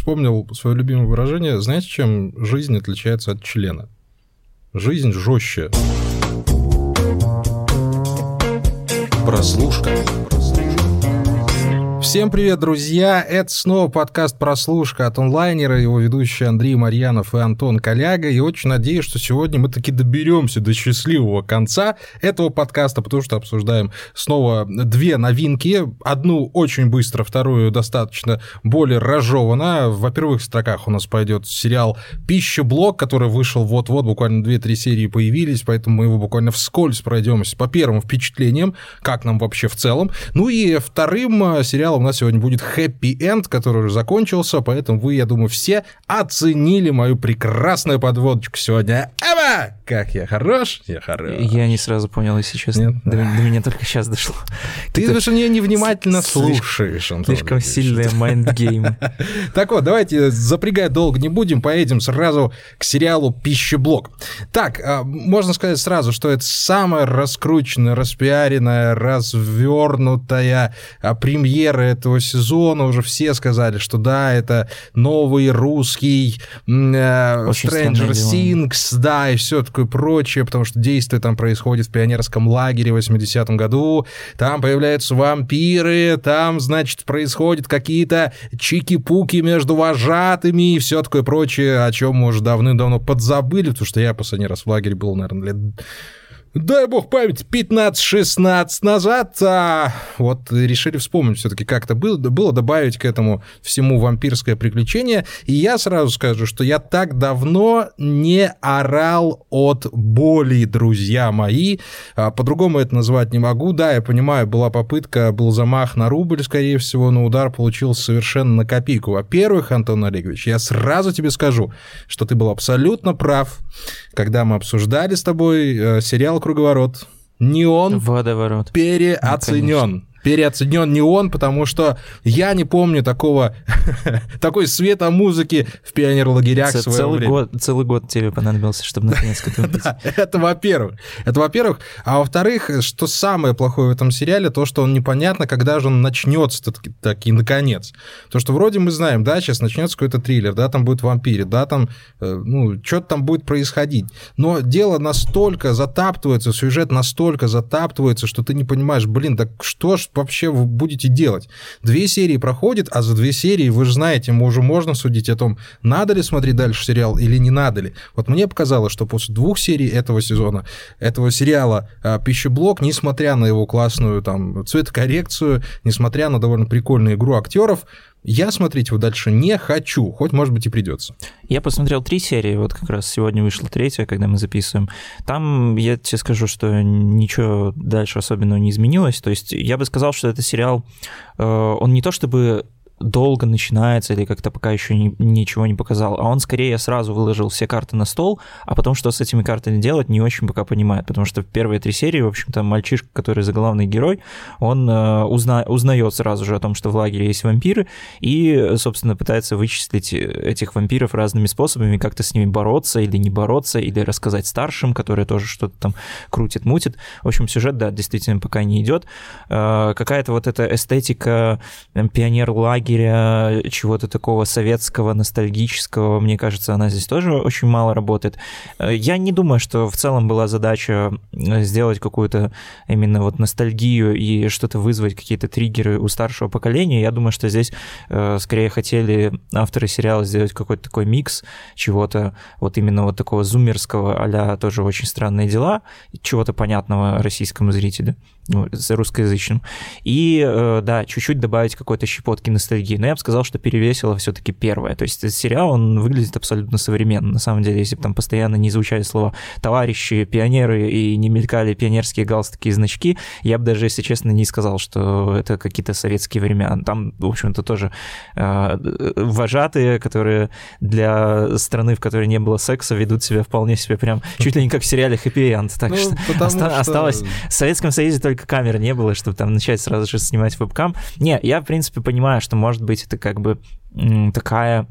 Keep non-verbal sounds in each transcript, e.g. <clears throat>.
вспомнил свое любимое выражение. Знаете, чем жизнь отличается от члена? Жизнь жестче. Прослушка. Всем привет, друзья! Это снова подкаст «Прослушка» от онлайнера, его ведущие Андрей Марьянов и Антон Коляга. И очень надеюсь, что сегодня мы таки доберемся до счастливого конца этого подкаста, потому что обсуждаем снова две новинки. Одну очень быстро, вторую достаточно более разжеванно. В первых строках у нас пойдет сериал «Пищеблок», который вышел вот-вот, буквально 2-3 серии появились, поэтому мы его буквально вскользь пройдемся по первым впечатлениям, как нам вообще в целом. Ну и вторым сериалом у нас сегодня будет End, который уже закончился, поэтому вы, я думаю, все оценили мою прекрасную подводочку сегодня. Эва! Как я хорош? Я хорош. Я не сразу понял, если честно. Нет? До, до меня только сейчас дошло. Ты даже меня невнимательно слушаешь, Антон. Слишком сильный mind game. <laughs> Так вот, давайте запрягать долго не будем, поедем сразу к сериалу «Пищеблок». Так, а, можно сказать сразу, что это самая раскрученная, распиаренная, развернутая а, премьера этого сезона уже все сказали, что да, это новый русский э, Stranger Things, да, и все такое прочее, потому что действие там происходит в пионерском лагере в 80-м году, там появляются вампиры, там, значит, происходят какие-то чики-пуки между вожатыми и все такое прочее, о чем мы уже давным-давно подзабыли, потому что я последний раз в лагере был, наверное, лет дай бог память, 15-16 назад, а вот решили вспомнить все-таки, как это было, было добавить к этому всему вампирское приключение. И я сразу скажу, что я так давно не орал от боли, друзья мои. А, по-другому это назвать не могу. Да, я понимаю, была попытка, был замах на рубль, скорее всего, но удар получился совершенно на копейку. Во-первых, Антон Олегович, я сразу тебе скажу, что ты был абсолютно прав, когда мы обсуждали с тобой э, сериал круговорот. Не он Водоворот. переоценен. Ну, переоценен не он, потому что я не помню такого, <laughs> такой света музыки в пионерлагерях в целый время. Год, целый год тебе понадобился, чтобы наконец этому <laughs> да, Это во-первых. Это во-первых. А во-вторых, что самое плохое в этом сериале, то, что он непонятно, когда же он начнется таки, наконец. То, что вроде мы знаем, да, сейчас начнется какой-то триллер, да, там будет вампиры, да, там, э, ну, что-то там будет происходить. Но дело настолько затаптывается, сюжет настолько затаптывается, что ты не понимаешь, блин, так что ж вообще вы будете делать? Две серии проходят, а за две серии, вы же знаете, мы уже можно судить о том, надо ли смотреть дальше сериал или не надо ли. Вот мне показалось, что после двух серий этого сезона, этого сериала а, «Пищеблок», несмотря на его классную там цветокоррекцию, несмотря на довольно прикольную игру актеров, я смотреть его дальше не хочу, хоть, может быть, и придется. Я посмотрел три серии, вот как раз сегодня вышла третья, когда мы записываем. Там, я тебе скажу, что ничего дальше особенного не изменилось. То есть я бы сказал, что это сериал, э, он не то чтобы долго начинается или как-то пока еще ни, ничего не показал, а он скорее сразу выложил все карты на стол, а потом что с этими картами делать, не очень пока понимает, потому что в первые три серии, в общем-то, мальчишка, который заглавный герой, он э, узна, узнает сразу же о том, что в лагере есть вампиры, и, собственно, пытается вычислить этих вампиров разными способами, как-то с ними бороться или не бороться, или рассказать старшим, которые тоже что-то там крутит, мутит. В общем, сюжет, да, действительно пока не идет. Э, какая-то вот эта эстетика э, пионер-лагеря, лагеря, чего-то такого советского, ностальгического, мне кажется, она здесь тоже очень мало работает. Э, я не думаю, что в целом была задача э, сделать какую-то именно вот ностальгию и что-то вызвать, какие-то триггеры у старшего поколения. Я думаю, что здесь э, скорее хотели авторы сериала сделать какой-то такой микс чего-то вот именно вот такого зумерского а тоже очень странные дела, чего-то понятного российскому зрителю ну, русскоязычным. И, э, да, чуть-чуть добавить какой-то щепотки ностальгии. Но я бы сказал, что перевесило все-таки первое. То есть сериал, он выглядит абсолютно современно. На самом деле, если бы там постоянно не звучали слова «товарищи», «пионеры» и не мелькали пионерские галстуки и значки, я бы даже, если честно, не сказал, что это какие-то советские времена. Там, в общем-то, тоже э, вожатые, которые для страны, в которой не было секса, ведут себя вполне себе прям чуть ли не как в сериале «Хэппи Энд». Так ну, что, оста- что осталось... В Советском Союзе только только камеры не было, чтобы там начать сразу же снимать вебкам. Не, я, в принципе, понимаю, что, может быть, это как бы такая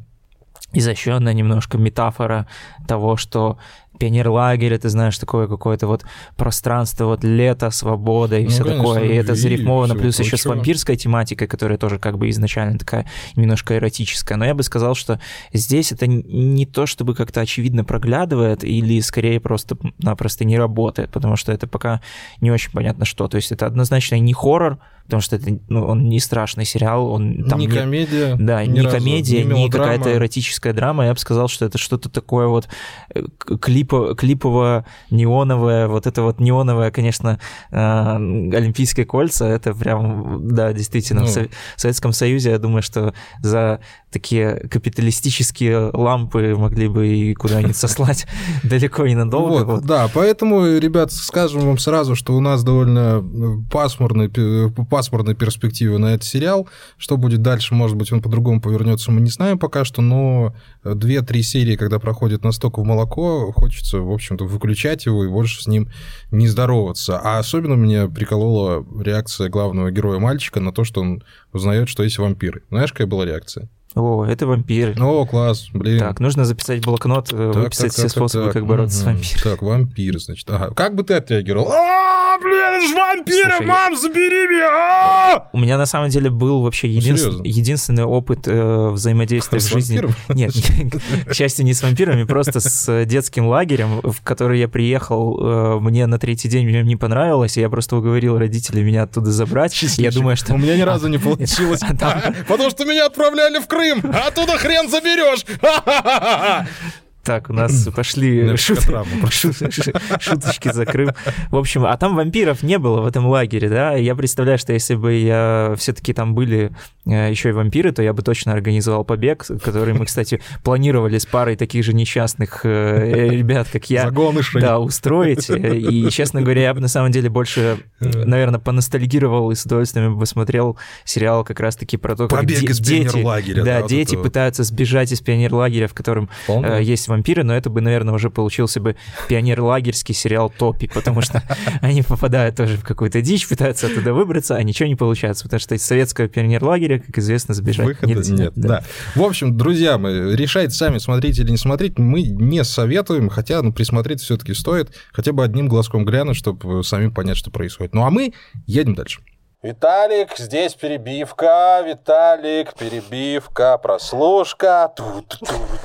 изощренная немножко метафора того, что пионерлагерь, ты знаешь, такое какое-то вот пространство, вот лето, свобода и Ну, все конечно, такое. И это зарифмовано, плюс еще с вампирской тематикой, которая тоже как бы изначально такая немножко эротическая. Но я бы сказал, что здесь это не то, чтобы как-то очевидно проглядывает, или скорее просто-напросто не работает, потому что это пока не очень понятно что. То есть это однозначно не хоррор, потому что это, ну, он не страшный сериал, он там не нет- комедия. да, ни не разу, комедия, не мелодрама. какая-то эротическая драма. Я бы сказал, что это что-то такое вот э, клипо, клипово-неоновое, вот это вот неоновое, конечно, э, Олимпийские кольца, это прям, да, действительно, в Ну. Со- в Советском Союзе, я думаю, что за такие капиталистические лампы могли бы и куда-нибудь <laughs> сослать далеко и надолго. Вот, вот. Да, поэтому, ребят, скажем вам сразу, что у нас довольно э, пасмурные, пе- пасмурные перспективы на этот сериал. Что будет дальше, может быть, он по-другому повернется, мы не знаем пока что, но две-три серии, когда проходит настолько в молоко, хочется, в общем-то, выключать его и больше с ним не здороваться. А особенно меня приколола реакция главного героя мальчика на то, что он узнает, что есть вампиры. Знаешь, какая была реакция? О, это вампир. О, класс, блин. Так, нужно записать блокнот, э, Так, выписать так, все так, способы, так, как бороться с мгм. вампиром. Так, вампир, значит. Ага. Как бы ты отреагировал? А, блин, это ж вампиры, Слушай, мам, забери меня! а!» У меня на самом деле был вообще един- Ну, серьезно? единственный опыт э, взаимодействия в С жизни. вампиром? <laughs> Нет, <laughs> к счастью, не с вампирами, просто с детским лагерем, в который я приехал. э, Мне на третий день мне не понравилось, и я просто уговорил родителей меня оттуда забрать. Я думаю, что... У меня ни <laughs> разу не получилось. А Потому что меня отправляли в Крым, оттуда хрен заберешь. <laughs> Так, у нас <clears throat> пошли шут- шуточки за Крым. В общем, а там вампиров не было в этом лагере, да? Я представляю, что если бы я все-таки там были э, еще и вампиры, то я бы точно организовал побег, который мы, кстати, планировали с парой таких же несчастных э, ребят, как я. Загонышей. Да, устроить. И, честно говоря, я бы на самом деле больше, наверное, поностальгировал и с удовольствием бы посмотрел сериал как раз-таки про то, как Побег де- из дети, пионерлагеря, да, дети вот. пытаются сбежать из пионерлагеря, в котором э, есть вампиры, но это бы, наверное, уже получился бы пионерлагерский сериал Топи, потому что <laughs> они попадают тоже в какую-то дичь, пытаются оттуда выбраться, а ничего не получается, потому что из советского пионерлагеря, как известно, сбежать Выхода нельзя. нет, да. В общем, друзья мои, решайте сами, смотреть или не смотреть. Мы не советуем, хотя, ну, присмотреть все-таки стоит. Хотя бы одним глазком глянуть, чтобы сами понять, что происходит. Ну, а мы едем дальше. Виталик, здесь перебивка, Виталик, перебивка, прослушка. <laughs>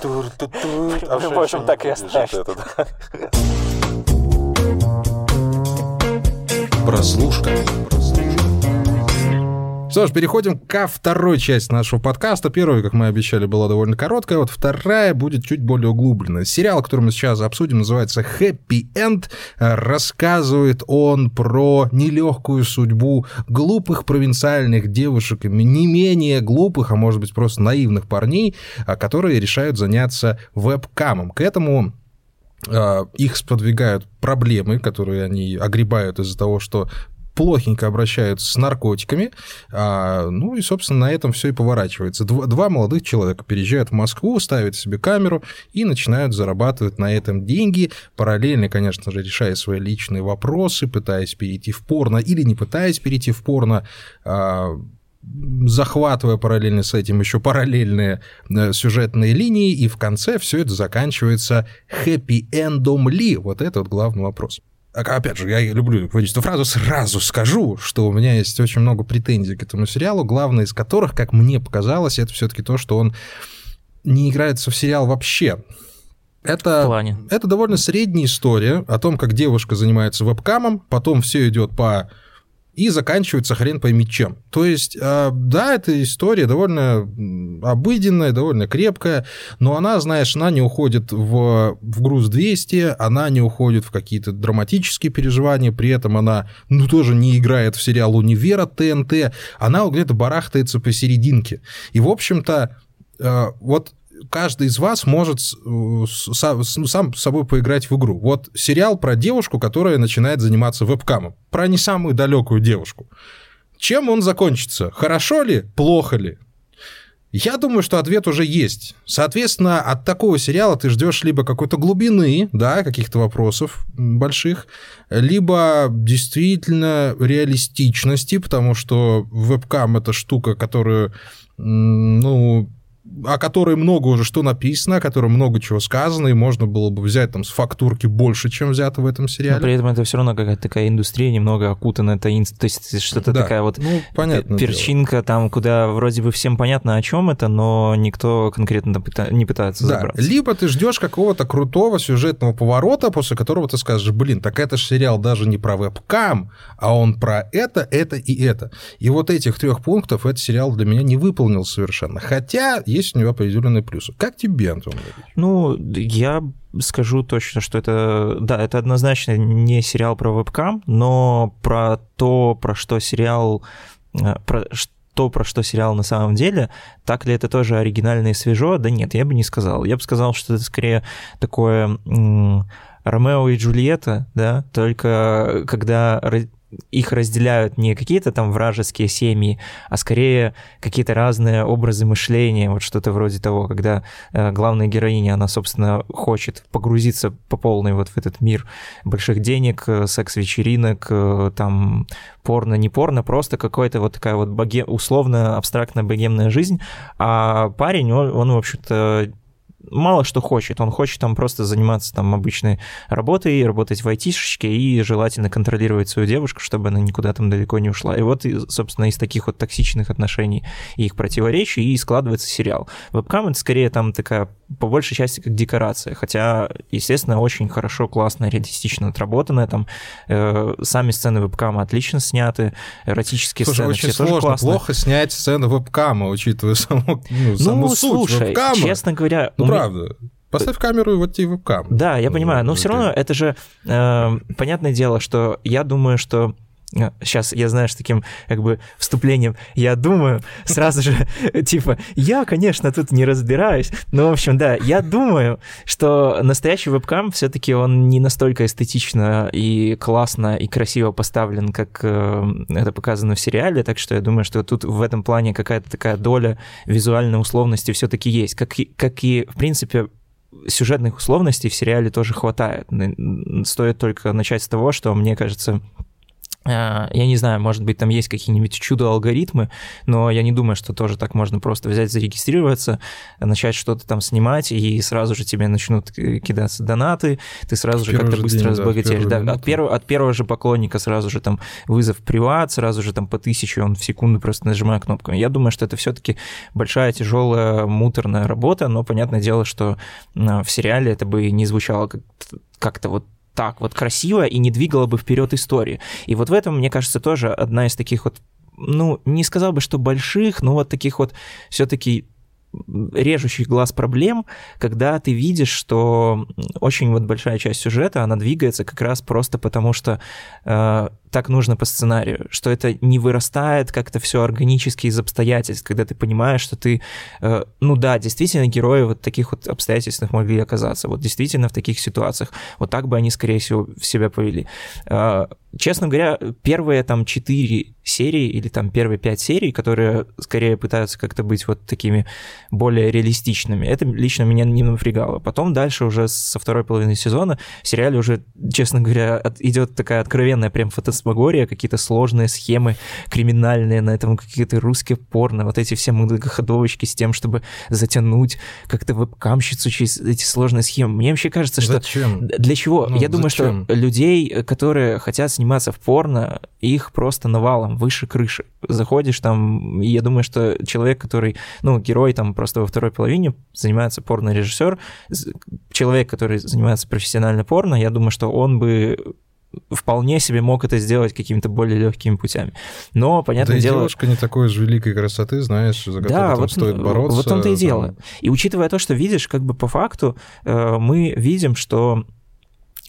Мы можем так и оставить. Прослушка. Что ж, переходим ко второй части нашего подкаста. Первая, как мы обещали, была довольно короткая, вот вторая будет чуть более углубленная. Сериал, который мы сейчас обсудим, называется «Happy End». Рассказывает он про нелегкую судьбу глупых провинциальных девушек, не менее глупых, а может быть просто наивных парней, а, которые решают заняться вебкамом. К этому э, их сподвигают проблемы, которые они огребают из-за того, что плохенько обращаются с наркотиками. А, ну и, собственно, на этом все и поворачивается. Два, два молодых человека переезжают в Москву, ставят себе камеру и начинают зарабатывать на этом деньги, параллельно, конечно же, решая свои личные вопросы, пытаясь перейти в порно или не пытаясь перейти в порно, а, захватывая параллельно с этим еще параллельные э, сюжетные линии, и в конце все это заканчивается хэппи-эндом ли? Вот это вот главный вопрос. А, Опять же, я люблю говорить эту фразу, сразу скажу, что у меня есть очень много претензий к этому сериалу, главное из которых, как мне показалось, это все-таки то, что он не играется в сериал вообще. Это, это довольно средняя история о том, как девушка занимается вебкамом, потом все идет по и заканчивается хрен пойми чем. То есть, э, да, эта история довольно обыденная, довольно крепкая, но она, знаешь, она не уходит в, в груз 200, она не уходит в какие-то драматические переживания, при этом она, ну, тоже не играет в сериал «Универ» ТНТ, она где-то барахтается посерединке. И, в общем-то, э, вот каждый из вас может с- с- сам, с- собой поиграть в игру. Вот сериал про девушку, которая начинает заниматься вебкамом. Про не самую далекую девушку. Чем он закончится? Хорошо ли? Плохо ли? Я думаю, что ответ уже есть. Соответственно, от такого сериала ты ждешь либо какой-то глубины, да, каких-то вопросов больших, либо действительно реалистичности, потому что вебкам это штука, которую, ну, о которой много уже что написано, о которой много чего сказано, и можно было бы взять там с фактурки больше, чем взято в этом сериале. Но при этом это все равно какая-то такая индустрия, немного окутанная таинственность, то есть что-то Да, такая вот ну, перчинка там, куда вроде бы всем понятно, о чем это, но никто конкретно не пытается Да, забраться. либо ты ждешь какого-то крутого сюжетного поворота, после которого ты скажешь, блин, так это же сериал даже не про вебкам, а он про это, это и это. И вот этих трех пунктов этот сериал для меня не выполнил совершенно. Хотя есть у него определенные плюсы. Как тебе, Антон? Ну, я скажу точно, что это, да, это однозначно не сериал про вебкам, но про то, про что сериал, э, про то, про что сериал на самом деле, так ли это тоже оригинально и свежо? Да нет, я бы не сказал. Я бы сказал, что это скорее такое Ромео и Джульетта, да, только когда их разделяют не какие-то там вражеские семьи, а скорее какие-то разные образы мышления, вот что-то вроде того, когда э, главная героиня, она, собственно, хочет погрузиться по полной вот в этот мир больших денег, э, секс-вечеринок, э, там порно, не порно, просто какая-то вот такая вот боге... условно абстрактная богемная жизнь, а парень, он, он в общем-то, мало что хочет. Он хочет там просто заниматься там обычной работой, работать в айтишечке и желательно контролировать свою девушку, чтобы она никуда там далеко не ушла. И вот, собственно, из таких вот токсичных отношений и их противоречий и складывается сериал. Вебкам это скорее там такая, по большей части, как декорация, хотя, естественно, очень хорошо, классно, реалистично отработанная, там э, сами сцены вебкама отлично сняты, эротические Слушай, сцены очень все тоже сложно, классно. плохо снять сцену вебкама, учитывая <laughs> саму, ну, саму Ну, суть слушай, вебкама. честно говоря, Ну, у правда. Поставь камеру и вот тебе вебкам. Да, я понимаю, но Ну, все равно это же э, понятное дело, что я думаю, что сейчас я знаю, с таким как бы вступлением, я думаю, сразу же, <laughs> типа, я, конечно, тут не разбираюсь, но, в общем, да, я думаю, что настоящий вебкам все-таки он не настолько эстетично и классно и красиво поставлен, как э, это показано в сериале, так что я думаю, что тут в этом плане какая-то такая доля визуальной условности все-таки есть, как и, как и, в принципе, сюжетных условностей в сериале тоже хватает. Стоит только начать с того, что, мне кажется, я не знаю, может быть, там есть какие-нибудь чудо-алгоритмы, но я не думаю, что тоже так можно просто взять, зарегистрироваться, начать что-то там снимать, и сразу же тебе начнут к- кидаться донаты, ты сразу же как-то быстро день, да, разбогатеешь. Да, минуту. от, первого, от первого же поклонника сразу же там вызов приват, сразу же там по тысяче, он в секунду просто нажимает кнопку. Я думаю, что это все-таки большая, тяжелая, муторная работа, но понятное дело, что а, в сериале это бы не звучало как- как-то вот так вот красиво и не двигало бы вперед истории. И вот в этом, мне кажется, тоже одна из таких вот, ну, не сказал бы, что больших, но вот таких вот все-таки режущих глаз проблем, когда ты видишь, что очень вот большая часть сюжета, она двигается как раз просто потому, что э, так нужно по сценарию, что это не вырастает как-то все органически из обстоятельств, когда ты понимаешь, что ты, э, ну да, действительно герои вот таких вот обстоятельствах могли оказаться, вот действительно в таких ситуациях, вот так бы они, скорее всего, себя повели. Э, честно говоря, первые там четыре серии или там первые пять серий, которые скорее пытаются как-то быть вот такими более реалистичными, это лично меня не напрягало. Потом дальше уже со второй половины сезона в сериале уже, честно говоря, от- идет такая откровенная прям фантасмагория, какие-то сложные схемы криминальные, на этом какие-то русские порно, вот эти все многоходовочки с тем, чтобы затянуть как-то вебкамщицу через эти сложные схемы. Мне вообще кажется, что Зачем? для чего? Ну, Я думаю, зачем? что людей, которые хотят сниматься в порно, их просто навалом выше крыши. Заходишь там, и я думаю, что человек, который, ну, герой там просто во второй половине занимается порно-режиссер, человек, который занимается профессионально порно, я думаю, что он бы вполне себе мог это сделать какими-то более легкими путями. Но, понятное да дело... девушка не такой же великой красоты, знаешь, за которую Да, там вот, стоит бороться. вот в том-то и там. дело. И учитывая то, что видишь, как бы по факту э, мы видим, что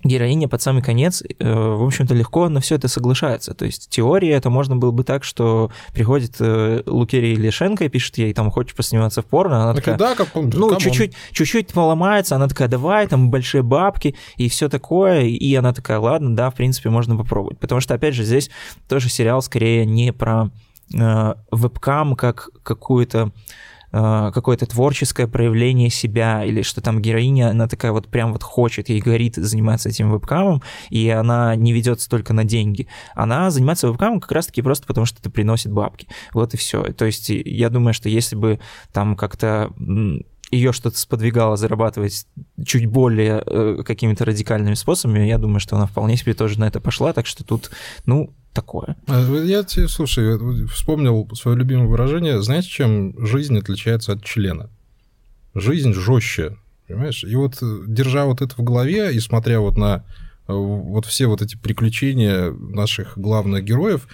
героиня под самый конец, э, в общем-то, легко на все это соглашается. То есть теория это можно было бы так, что приходит э, Лукерия Лешенко и пишет ей, там, хочешь посниматься в порно, она Такая, такая, да, как он, ну, чуть-чуть, чуть-чуть поломается, она такая, давай, там большие бабки и все такое, и она такая, ладно, да, в принципе, можно попробовать. Потому что, опять же, здесь тоже сериал скорее не про э, вебкам как какую-то какое-то творческое проявление себя, или что там героиня, она такая вот прям вот хочет, ей горит заниматься этим вебкамом, и она не ведется только на деньги. Она занимается вебкамом как раз-таки просто потому, что это приносит бабки. Вот и все. То есть я думаю, что если бы там как-то ее что-то сподвигало зарабатывать чуть более э, какими-то радикальными способами, я думаю, что она вполне себе тоже на это пошла, так что тут, ну, такое. А, я тебе, слушай, вспомнил свое любимое выражение. Знаете, чем жизнь отличается от члена? Жизнь жестче, понимаешь? И вот держа вот это в голове и смотря вот на э, вот все вот эти приключения наших главных героев,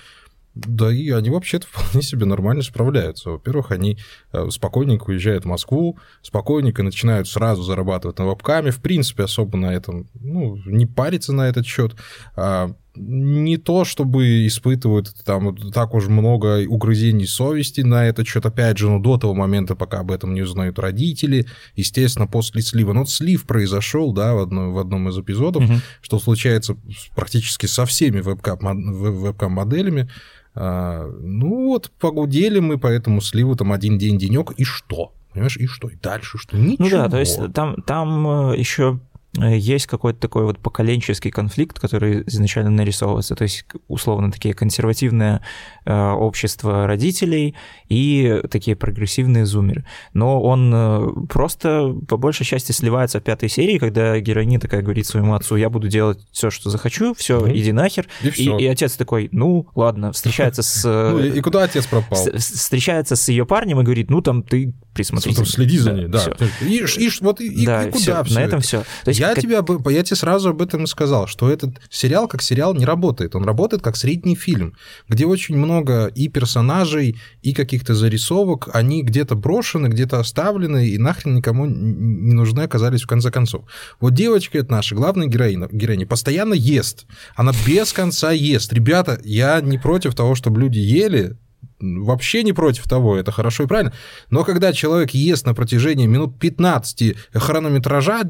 да и они вообще-то вполне себе нормально справляются. Во-первых, они э, спокойненько уезжают в Москву, спокойненько начинают сразу зарабатывать на вебкаме, в принципе, особо на этом, ну, не париться на этот счет. А не то, чтобы испытывают там так уж много угрызений совести на этот счет, опять же, ну, до того момента, пока об этом не узнают родители, естественно, после слива. Вот слив произошел, да, в, одно, в одном из эпизодов, угу. что случается практически со всеми вебкам-моделями, а, ну вот, погудели мы по этому сливу там один день, денек, и что? Понимаешь, и что? И дальше что? Ничего. Ну да, то есть там, там э, еще есть какой-то такой вот поколенческий конфликт, который изначально нарисовывается, то есть условно такие консервативное э, общество родителей и такие прогрессивные зумеры. Но он э, просто по большей части сливается в пятой серии, когда героиня такая говорит своему отцу, я буду делать все, что захочу, все, mm-hmm. иди нахер. И, и, и отец такой, ну ладно, встречается с... Ну и куда отец пропал? Встречается с ее парнем и говорит, ну там ты присмотри. Следи за ней, да. И, вот и куда все, На этом все. То есть, я, как... тебе, я тебе сразу об этом и сказал, что этот сериал как сериал не работает. Он работает как средний фильм, где очень много и персонажей, и каких-то зарисовок, они где-то брошены, где-то оставлены, и нахрен никому не нужны оказались в конце концов. Вот девочка это наша главная героиня, героиня постоянно ест. Она без конца ест. Ребята, я не против того, чтобы люди ели, вообще не против того, это хорошо и правильно. Но когда человек ест на протяжении минут 15 хронометража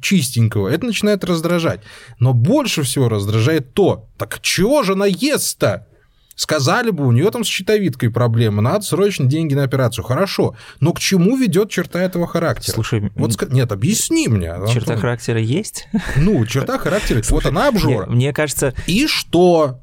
чистенького, это начинает раздражать. Но больше всего раздражает то, так чего же она ест-то? Сказали бы, у нее там с щитовидкой проблемы, надо срочно деньги на операцию. Хорошо, но к чему ведет черта этого характера? Слушай, вот нет, объясни мне. Черта характера есть? Ну, черта характера, вот она обжора. Мне кажется... И что?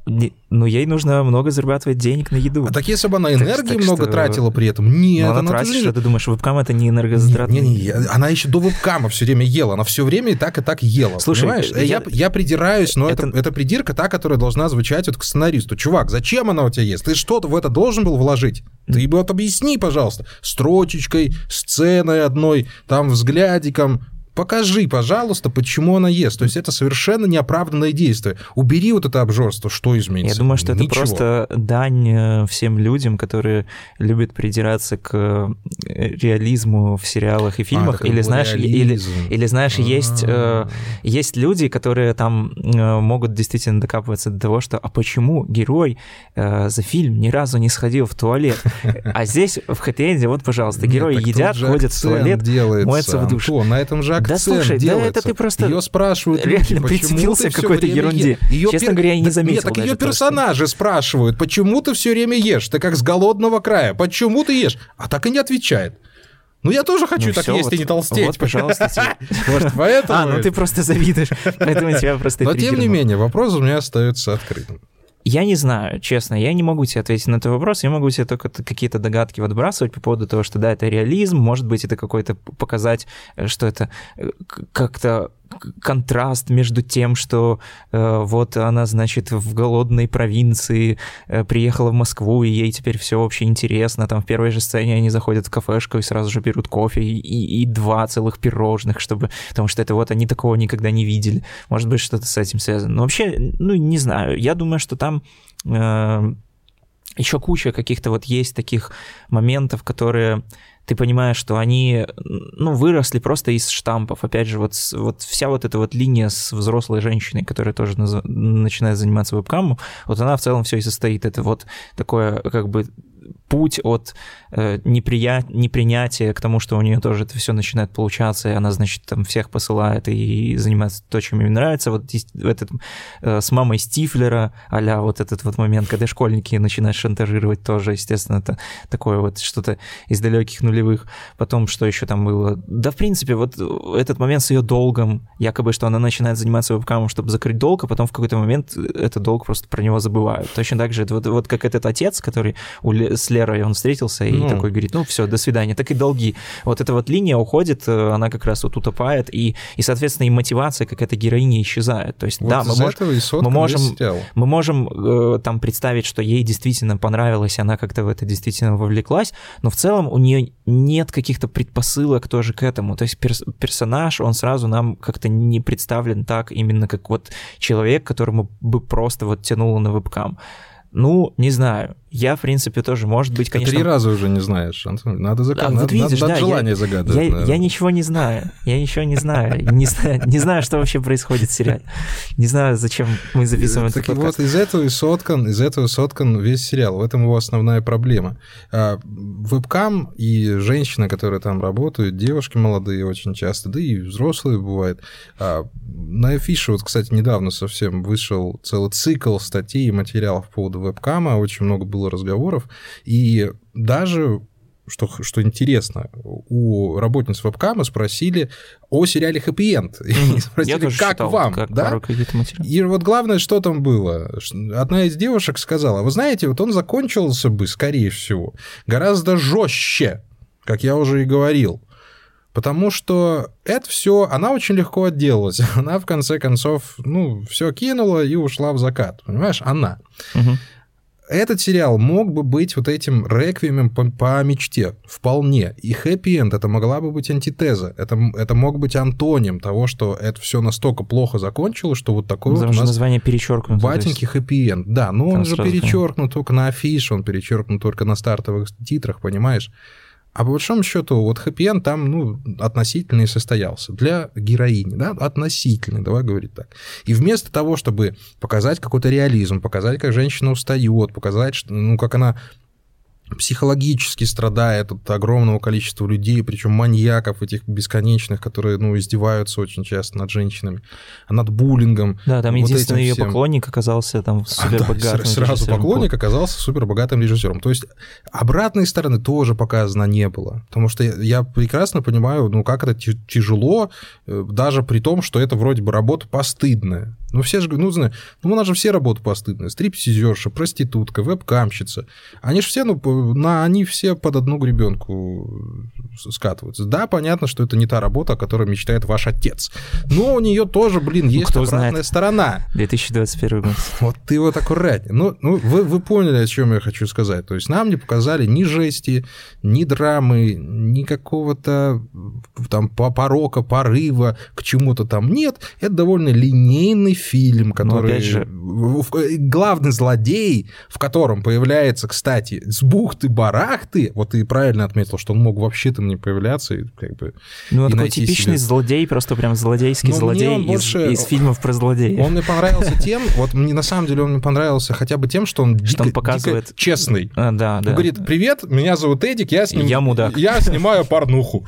Ну, ей нужно много зарабатывать денег на еду. А так если бы она энергии так, так много что... тратила при этом, нет. Но она, она тратит, что ты думаешь, вебкам это не энергозатратно? Не, не, не, она еще до вебкама все время ела, она все время и так, и так ела. Слушай, понимаешь? Я, я, я придираюсь, но это... Это, это придирка та, которая должна звучать вот к сценаристу. Чувак, зачем она у тебя есть? Ты что-то в это должен был вложить? Ты вот объясни, пожалуйста, строчечкой, сценой одной, там взглядиком, Покажи, пожалуйста, почему она ест. То есть это совершенно неоправданное действие. Убери вот это обжорство, что изменится? Я думаю, что Ничего. это просто дань э, всем людям, которые любят придираться к э, реализму в сериалах и фильмах. А, или, знаешь, или, или знаешь, есть, э, есть люди, которые там могут действительно докапываться до того, что а почему герой за фильм ни разу не сходил в туалет? <laughs> А здесь в хэппи вот, пожалуйста, герои едят, ходят в туалет, моются в душ. На этом же да слушай, делается. да это ты просто ее спрашивают реально прицепился к какой-то ерунде. Ее Честно пер... говоря, я не заметил. Нет, так ее персонажи просто. спрашивают, почему ты все время ешь? Ты как с голодного края. Почему ты ешь? А так и не отвечает. Ну, я тоже хочу ну, так все, есть вот, и не толстеть. Вот, пожалуйста. <laughs> Может, поэтому... А, ну ты просто завидуешь, поэтому тебя просто Но, тем не менее, вопрос у меня остается открытым. Я не знаю, честно, я не могу тебе ответить на этот вопрос, я могу тебе только какие-то догадки отбрасывать по поводу того, что да, это реализм, может быть, это какой-то показать, э, что это э, как-то контраст между тем, что э, вот она, значит, в голодной провинции э, приехала в Москву, и ей теперь все вообще интересно. Там в первой же сцене они заходят в кафешку и сразу же берут кофе и, и, два целых пирожных, чтобы... Потому что это вот они такого никогда не видели. Может быть, что-то с этим связано. Но вообще, ну, не знаю. Я думаю, что там... Э, еще куча каких-то вот есть таких моментов, которые ты понимаешь, что они, ну, выросли просто из штампов. Опять же, вот, вот вся вот эта вот линия с взрослой женщиной, которая тоже наз... начинает заниматься вебкамом, вот она в целом все и состоит. Это вот такое, как бы, путь от э, неприя... непринятия к тому, что у нее тоже это все начинает получаться, и она, значит, там всех посылает и занимается то, чем ей нравится. Вот этот, э, с мамой Стифлера, а вот этот вот момент, когда школьники начинают шантажировать тоже, естественно, это такое вот что-то из далеких нулевых. Потом, что еще там было? Да, в принципе, вот этот момент с ее долгом, якобы, что она начинает заниматься вебкамом, чтобы закрыть долг, а потом в какой-то момент этот долг просто про него забывают. Точно так же, вот, вот как этот отец, который у, Лерой он встретился и ну. такой говорит, ну все, до свидания, так и долги. Вот эта вот линия уходит, э, она как раз вот утопает, и, и соответственно, и мотивация какая-то героини исчезает. То есть, вот да, мы, мож, мы можем, мы можем э, там представить, что ей действительно понравилось, она как-то в это действительно вовлеклась, но в целом у нее нет каких-то предпосылок тоже к этому. То есть перс персонаж, он сразу нам как-то не представлен так, именно как вот человек, которому бы просто вот тянуло на вебкам. Ну, не знаю. Я, в принципе, тоже, может быть, конечно... Ты три раза уже не знаешь, Антон. Надо, зак... да, надо, вот видишь, надо да, желание я, загадывать. Я, я ничего не знаю. Я ничего не знаю. <laughs> Не знаю, не знаю, что вообще происходит в сериале. Не знаю, зачем мы записываем этот подкаст. вот из этого и соткан, из этого соткан весь сериал. В этом его основная проблема. А, вебкам и женщины, которые там работают, девушки молодые очень часто, да и взрослые бывают. А, на Афише, вот, кстати, недавно совсем вышел целый цикл статей и материалов по поводу вебкама. Очень много было было разговоров, и даже что, что интересно, у работниц вебкама спросили о сериале «Хэппи Энд». Mm, спросили, как читал, вам, как да? И вот главное, что там было. Одна из девушек сказала, вы знаете, вот он закончился бы, скорее всего, гораздо жестче, как я уже и говорил. Потому что это все, она очень легко отделалась. <laughs> Она, в конце концов, ну, все кинула и ушла в закат. Понимаешь, она. Угу этот сериал мог бы быть вот этим реквиемом по, по мечте, вполне. И хэппи-энд это могла бы быть антитеза. Это, это мог быть антоним того, что это все настолько плохо закончилось, что вот такой Потому вот у нас... название перечеркнуто. Батенький хэппи-энд. Да, но он же перечеркнут только на афише, он перечеркнут только на стартовых титрах, понимаешь? А по большому счету, вот хэппи там, ну, относительно и состоялся. Для героини, да, относительный, давай говорить так. И вместо того, чтобы показать какой-то реализм, показать, как женщина устает, показать, ну, как она психологически страдает от огромного количества людей, причем маньяков этих бесконечных, которые, ну, издеваются очень часто над женщинами, а над буллингом. Да, там вот единственный ее всем. поклонник оказался там супербогатым <laughs> а, да, Сразу поклонник оказался супербогатым режиссером. То есть обратной стороны тоже показано не было. Потому что я прекрасно понимаю, ну, как это тяжело, э, даже при том, что это вроде бы работа постыдная. Ну, все же, ну, знаю, ну, у нас же все работы постыдные. Стриптизерша, проститутка, веб-камщица. Они же все, ну, на, они все под одну гребенку скатываются. Да, понятно, что это не та работа, о которой мечтает ваш отец. Но у нее тоже, блин, ну, есть ну, обратная знает. сторона. 2021 год. Вот ты вот аккуратнее. Ну, ну вы, вы поняли, о чем я хочу сказать. То есть нам не показали ни жести, ни драмы, ни какого-то там порока, порыва к чему-то там. Нет, это довольно линейный фильм, который... же... Главный злодей, в котором появляется, кстати, с бухты-барахты, вот ты правильно отметил, что он мог вообще там не появляться, и как бы... Ну, он такой типичный себе... злодей, просто прям злодейский ну, злодей из, больше... из фильмов про злодеев. Он мне понравился тем, вот мне на самом деле он мне понравился хотя бы тем, что он, что дико, он показывает... дико честный. А, да, да. Он говорит, привет, меня зовут Эдик, я, сним... я мудак. Я снимаю порнуху.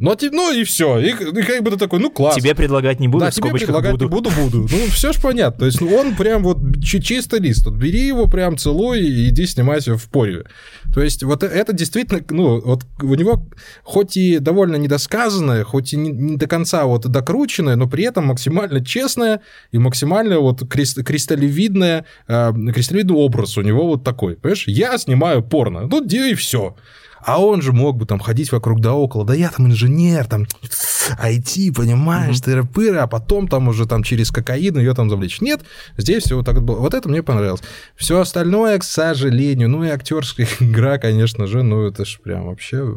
Ну, ну и все. И, и как бы ты такой, ну класс. Тебе предлагать не буду, да, тебе предлагать буду. не буду, буду. <laughs> Ну, все ж понятно. То есть ну, он прям вот чистый лист. Вот бери его прям, целуй и иди снимайся в поре. То есть вот это действительно, ну, вот у него хоть и довольно недосказанное, хоть и не, не до конца вот докрученное, но при этом максимально честное и максимально вот кристаллевидное, э, кристаллевидный образ у него вот такой. Понимаешь, я снимаю порно. Ну, и все. А он же мог бы там ходить вокруг да около. Да я там инженер, там IT, понимаешь, mm-hmm. тыры-пыры, а потом там уже там через кокаин ее там завлечь. Нет, здесь все вот так было. Вот это мне понравилось. Все остальное, к сожалению, ну и актерская игра, конечно же, ну это ж прям вообще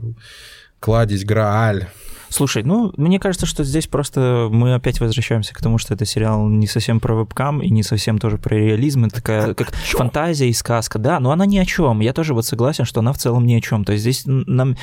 кладезь Грааль. Слушай, ну, мне кажется, что здесь просто мы опять возвращаемся к тому, что это сериал не совсем про вебкам и не совсем тоже про реализм. Это такая как фантазия и сказка, да, но она ни о чем. Я тоже вот согласен, что она в целом ни о чем. То есть здесь нам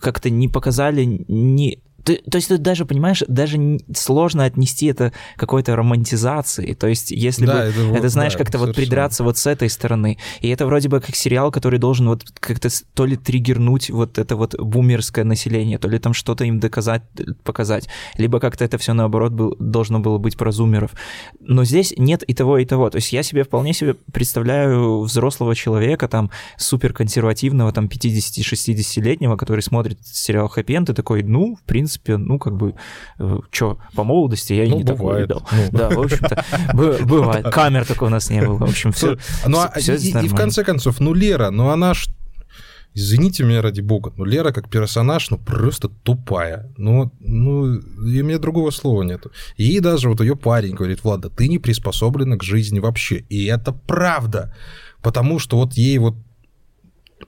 как-то не показали ни То, то есть ты даже, понимаешь, даже сложно отнести это какой-то романтизации. То есть если да, бы, это, вот, это знаешь, да, как-то вот придраться вот с этой стороны. И это вроде бы как сериал, который должен вот как-то то ли триггернуть вот это вот бумерское население, то ли там что-то им доказать, показать, либо как-то это все наоборот был, должно было быть про зумеров. Но здесь нет и того, и того. То есть я себе вполне себе представляю взрослого человека, там, суперконсервативного, там, 50-60-летнего, который смотрит сериал «Хэппи Энд» и такой, ну, в принципе, принципе, ну, как бы, э, что, по молодости я ну, не бывает. такой видел. Ну. Да, в общем-то, <laughs> бывает. Камер такой у нас не было. В общем, все. Ну, а и в конце концов, ну, Лера, ну, она ж Извините меня ради бога, но Лера как персонаж, ну, просто тупая. Ну, ну, и у меня другого слова нету. И даже вот ее парень говорит, Влада, ты не приспособлена к жизни вообще. И это правда. Потому что вот ей вот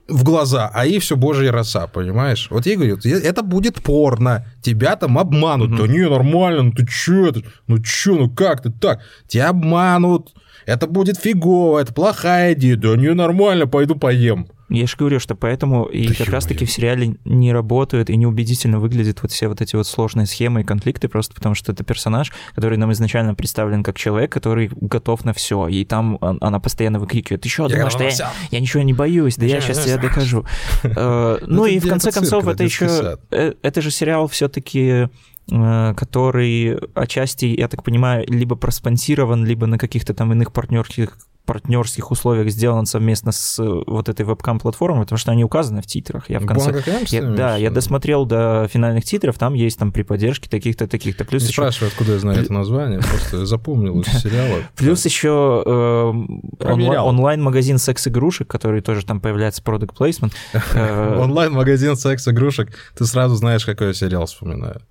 в глаза, а ей все божья роса, понимаешь? Вот ей говорят, это будет порно, тебя там обманут. Mm-hmm. Да не, нормально, ну ты чё это? Ну чё, ну как ты так? Тебя обманут, это будет фигово, это плохая идея. Да не, нормально, пойду поем. Я же говорю, что поэтому и как раз-таки в сериале не работают и неубедительно выглядят вот все вот эти вот сложные схемы и конфликты, просто потому что это персонаж, который нам изначально представлен как человек, который готов на все, и там она постоянно выкрикивает, что, думаешь, что я, я ничего не боюсь, да я сейчас тебе докажу. Э, <laughs> ну и в конце концов это еще, э, это же сериал все-таки который отчасти, я так понимаю, либо проспонсирован, либо на каких-то там иных партнерских партнерских условиях сделан совместно с э, вот этой вебкам-платформой, потому что они указаны в титрах. Я в конце... Я, да, я досмотрел до финальных титров, там есть там при поддержке таких-то, таких-то. Плюс Не еще... спрашивай, откуда я знаю это название, просто запомнил <laughs> из сериала. Плюс еще э, онлайн-магазин секс-игрушек, который тоже там появляется, product placement. <laughs> Э, онлайн-магазин секс-игрушек, ты сразу знаешь, какой я сериал вспоминаю.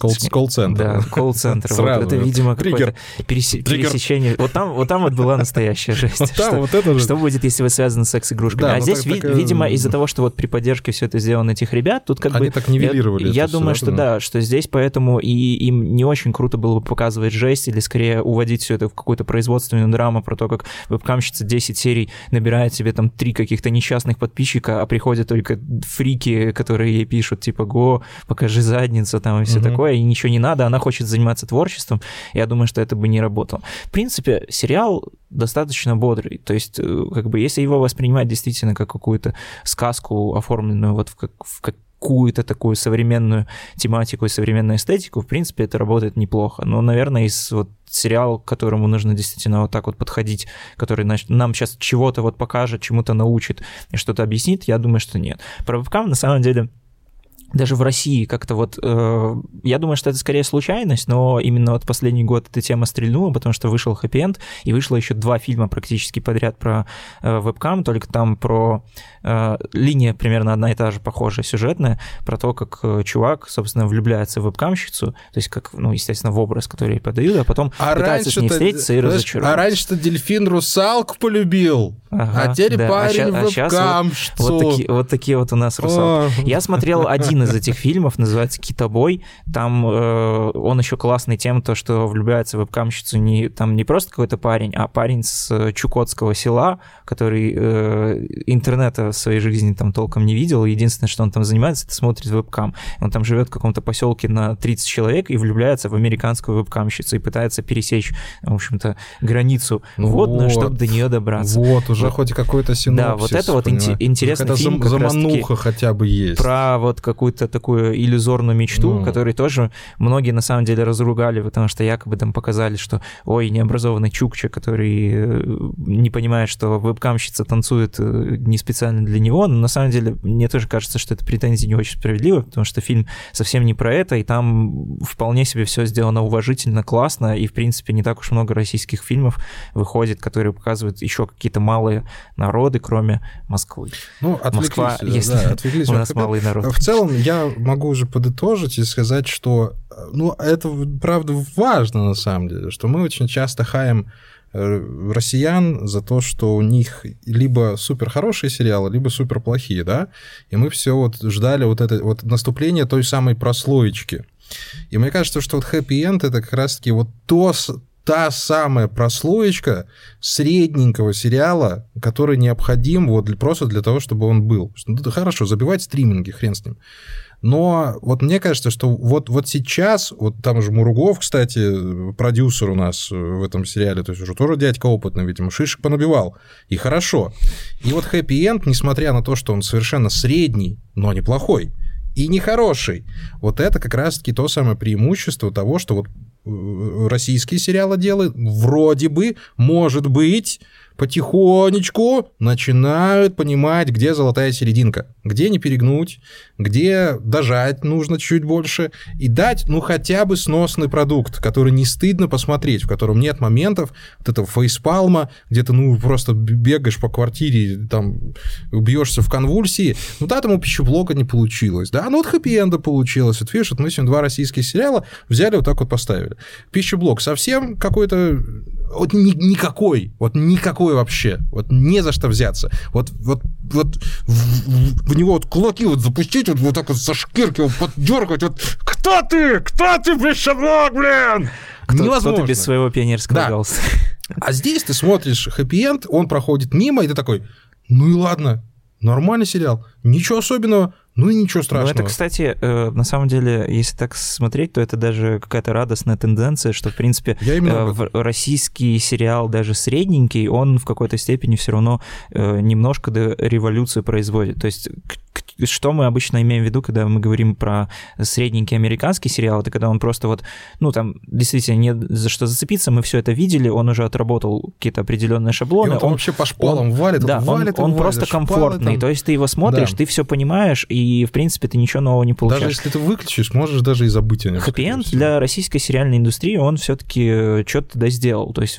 Колл-центр. Да, колл-центр. Вот это, видимо, какое-то пересе- пересечение. Вот там, вот там вот была настоящая <laughs> жесть. Вот там, что, вот это же... что будет, если вы связаны с секс-игрушками? Да, а ну здесь, так, ви- так, видимо, из-за того, что вот при поддержке все это сделано этих ребят, тут как Они бы... так нивелировали Я, я думаю, все, что да, что здесь поэтому и им не очень круто было бы показывать жесть или скорее уводить все это в какую-то производственную драму про то, как вебкамщица 10 серий набирает себе там три каких-то несчастных подписчика, а приходят только фрики, которые ей пишут, типа, го, покажи задницу там и все угу. Такое и ничего не надо, она хочет заниматься творчеством, я думаю, что это бы не работало. В принципе, сериал достаточно бодрый, то есть, э, как бы, если его воспринимать действительно как какую-то сказку, оформленную вот в, как, в какую-то такую современную тематику и современную эстетику, в принципе, это работает неплохо. Но, наверное, из вот сериала, к которому нужно действительно вот так вот подходить, который значит, нам сейчас чего-то вот покажет, чему-то научит и что-то объяснит, я думаю, что нет. Про вебкам, на самом деле, даже в России как-то вот, э, я думаю, что это скорее случайность, но именно вот последний год эта тема стрельнула, потому что вышел хэппи энд и вышло еще два фильма практически подряд про э, вебкам, только там про э, линия примерно одна и та же, похожая, сюжетная, про то, как э, чувак, собственно, влюбляется в вебкамщицу, то есть как, ну, естественно, в образ, который ей подают, а потом а пытается с ней встретиться и разочароваться. А раньше-то дельфин русалку полюбил, ага, а теперь да. парень а, вебкамщицу. Вот, вот, такие, вот такие вот у нас русалки. Я смотрел один из этих фильмов, называется «Китобой». Там э, он еще классный тем, то, что влюбляется в вебкамщицу не, там не просто какой-то парень, а парень с Чукотского села, который э, интернета в своей жизни там толком не видел. Единственное, что он там занимается, это смотрит вебкам. Он там живет в каком-то поселке на 30 человек и влюбляется в американскую вебкамщицу и пытается пересечь, в общем-то, границу водную, вот, чтобы до нее добраться. Вот, уже вот. хоть какой-то синопсис. Да, вот это вот ин- интересный фильм. Замануха хотя бы есть. Про вот какую-то такую иллюзорную мечту, ну. которую тоже многие на самом деле разругали, потому что якобы там показали, что ой, необразованный Чукча, который э, не понимает, что вебкамщица танцует э, не специально для него, но на самом деле мне тоже кажется, что это претензия не очень справедливая, потому что фильм совсем не про это, и там вполне себе все сделано уважительно, классно, и в принципе не так уж много российских фильмов выходит, которые показывают еще какие-то малые народы, кроме Москвы. Ну, Москва, если да, отвлеклись. <laughs> у нас малый народ. В целом, я могу уже подытожить и сказать, что ну, это правда важно на самом деле, что мы очень часто хаем э, россиян за то, что у них либо супер хорошие сериалы, либо супер плохие, да, и мы все вот ждали вот это вот наступление той самой прослоечки. И мне кажется, что вот Happy End это как раз-таки вот то, та самая прослоечка средненького сериала, который необходим вот просто для того, чтобы он был. Ну, хорошо, забивать стриминги, хрен с ним. Но вот мне кажется, что вот, вот сейчас, вот там же Муругов, кстати, продюсер у нас в этом сериале, то есть уже тоже дядька опытный, видимо, шишек понабивал, и хорошо. И вот хэппи-энд, несмотря на то, что он совершенно средний, но неплохой, и нехороший, вот это как раз-таки то самое преимущество того, что вот э, российские сериалы делают, вроде бы, может быть, потихонечку начинают понимать, где золотая серединка, где не перегнуть, где дожать нужно чуть больше и дать, ну, хотя бы сносный продукт, который не стыдно посмотреть, в котором нет моментов вот этого фейспалма, где ты, ну, просто бегаешь по квартире, там, бьешься в конвульсии. Ну, да, там у пищеблока не получилось, да, ну, вот хэппи-энда получилось. Вот видишь, вот мы сегодня два российских сериала взяли вот так вот поставили. Пищеблок совсем какой-то вот ни, никакой, вот никакой вообще, вот не за что взяться. Вот, вот, вот в, в него вот кулаки вот запустить, вот, вот так вот со шкирки вот поддергать, вот кто ты? Кто ты, пищеблок, блин? Кто, Невозможно. Кто ты без своего пионерского да. голоса? А здесь ты смотришь хэппи-энд, он проходит мимо, и ты такой, ну и ладно, нормальный сериал, ничего особенного, ну и ничего страшного. Ну, это, кстати, э, на самом деле, если так смотреть, то это даже какая-то радостная тенденция, что, в принципе, Я э, российский сериал, даже средненький, он в какой-то степени все равно э, немножко до революции производит. То есть что мы обычно имеем в виду, когда мы говорим про средненький американский сериал, это когда он просто вот, ну, там, действительно, не за что зацепиться, мы все это видели, он уже отработал какие-то определенные шаблоны. И он, он вообще по шпалам он, валит, да, валит, он, он, он просто комфортный, там... то есть ты его смотришь, да. ты все понимаешь, и, в принципе, ты ничего нового не получаешь. Даже если ты выключишь, можешь даже и забыть о нем. Хэппи для российской сериальной индустрии, он все-таки э, что-то да сделал. То есть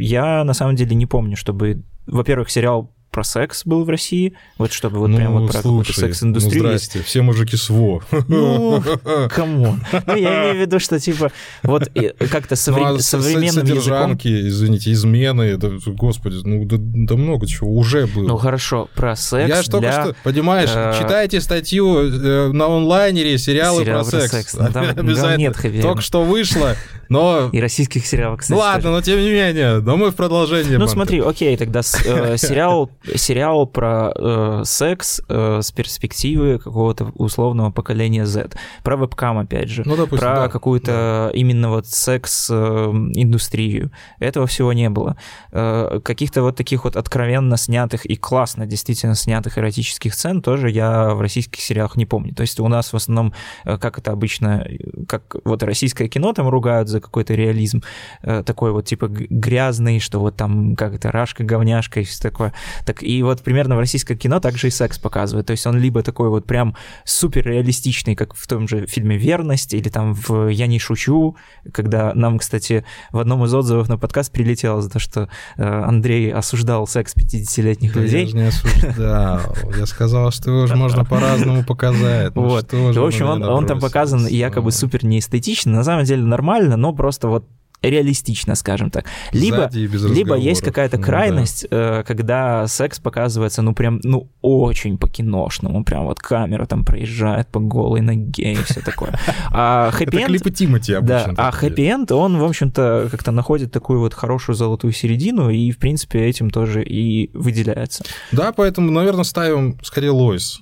я, на самом деле, не помню, чтобы во-первых, сериал про секс был в России, вот чтобы вот ну, прям вот про какую-то секс-индустрию. Ну, здрасте, все мужики СВО. Ну, <laughs> come on. Ну, я имею в виду, что, типа, вот как-то совре- ну, а современным языком... извините, измены, да, господи, ну, да, да много чего уже было. Ну, хорошо, про секс Я же только что, понимаешь, э, читайте статью э, на онлайнере сериалы Сериал про, про секс. секс. Ну, там <laughs> Обязательно. Нет только что вышло, но... И российских сериалов, кстати. Ну ладно, но тем не менее, но мы в продолжении. Ну смотри, окей, тогда э, <laughs> сериал сериал про э, секс э, с перспективы какого-то условного поколения Z. Про вебкам, опять же. Ну, допустим, про да. какую-то да. именно вот секс-индустрию. Этого всего не было. Э, каких-то вот таких вот откровенно снятых и классно действительно снятых эротических сцен тоже я в российских сериалах не помню. То есть у нас в основном, э, как это обычно, как вот российское кино там ругают за какой-то реализм, э, такой вот типа грязный, что вот там как это рашка, говняшка и все такое. Так и вот примерно в российское кино также и секс показывает. То есть он либо такой вот прям супер реалистичный, как в том же фильме «Верность», или там в «Я не шучу», когда нам, кстати, в одном из отзывов на подкаст прилетело за то, что э, Андрей осуждал секс 50-летних да людей. Я же не осуждал. Я сказал, что его же можно <laughs> по-разному показать. Ну вот. В общем, он там показан якобы супер неэстетично. На самом деле нормально, но просто вот реалистично, скажем так. Либо, либо есть какая-то крайность, ну, да. Э, когда секс показывается, ну, прям, ну, очень по-киношному, прям вот камера там проезжает по голой ноге и все такое. А хэппи клипы Тимати обычно. Да, а хэппи он, в общем-то, как-то находит такую вот хорошую золотую середину, и, в принципе, этим тоже и выделяется. Да, поэтому, наверное, ставим скорее Лойс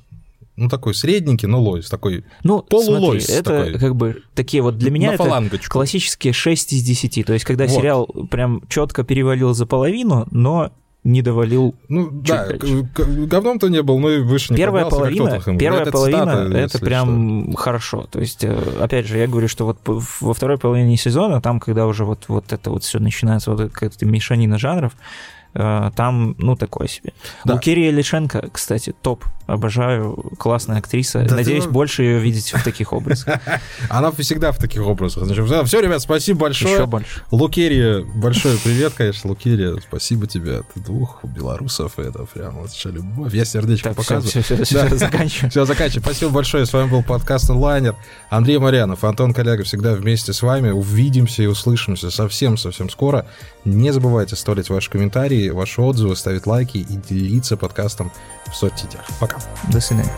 ну, такой средненький, но лойс, такой ну, полулойс. Смотри, это такой. как бы такие вот для меня это классические 6 из 10. То есть, когда вот. сериал прям четко перевалил за половину, но не довалил. Ну да, говном-то не был, но и выше не первая половина, Первая это половина цитата, это прям что. хорошо. То есть, э, опять же, я говорю, что вот во второй половине сезона, там, когда уже вот, вот это вот все начинается, вот какая-то мешанина жанров, там, ну, такое себе. Да. Лукерия Лишенко, кстати, топ. Обожаю, классная актриса. Да Надеюсь, ты... больше ее видеть в таких образах. <laughs> Она всегда в таких образах. Все, ребят, спасибо большое. Еще больше. Лукерия, большой привет, конечно, Лукерия. Спасибо тебе от двух белорусов. Это прям вот любовь. Я сердечко так, показываю. Все, все, все, все, заканчиваем. Все, заканчиваем. Спасибо большое. С вами был подкаст «Онлайнер». Андрей Марьянов, Антон Коллега всегда вместе с вами. Увидимся и услышимся совсем-совсем скоро. Не забывайте оставлять ваши ваши отзывы, ставить лайки и делиться подкастом в соцсетях. Пока. До свидания.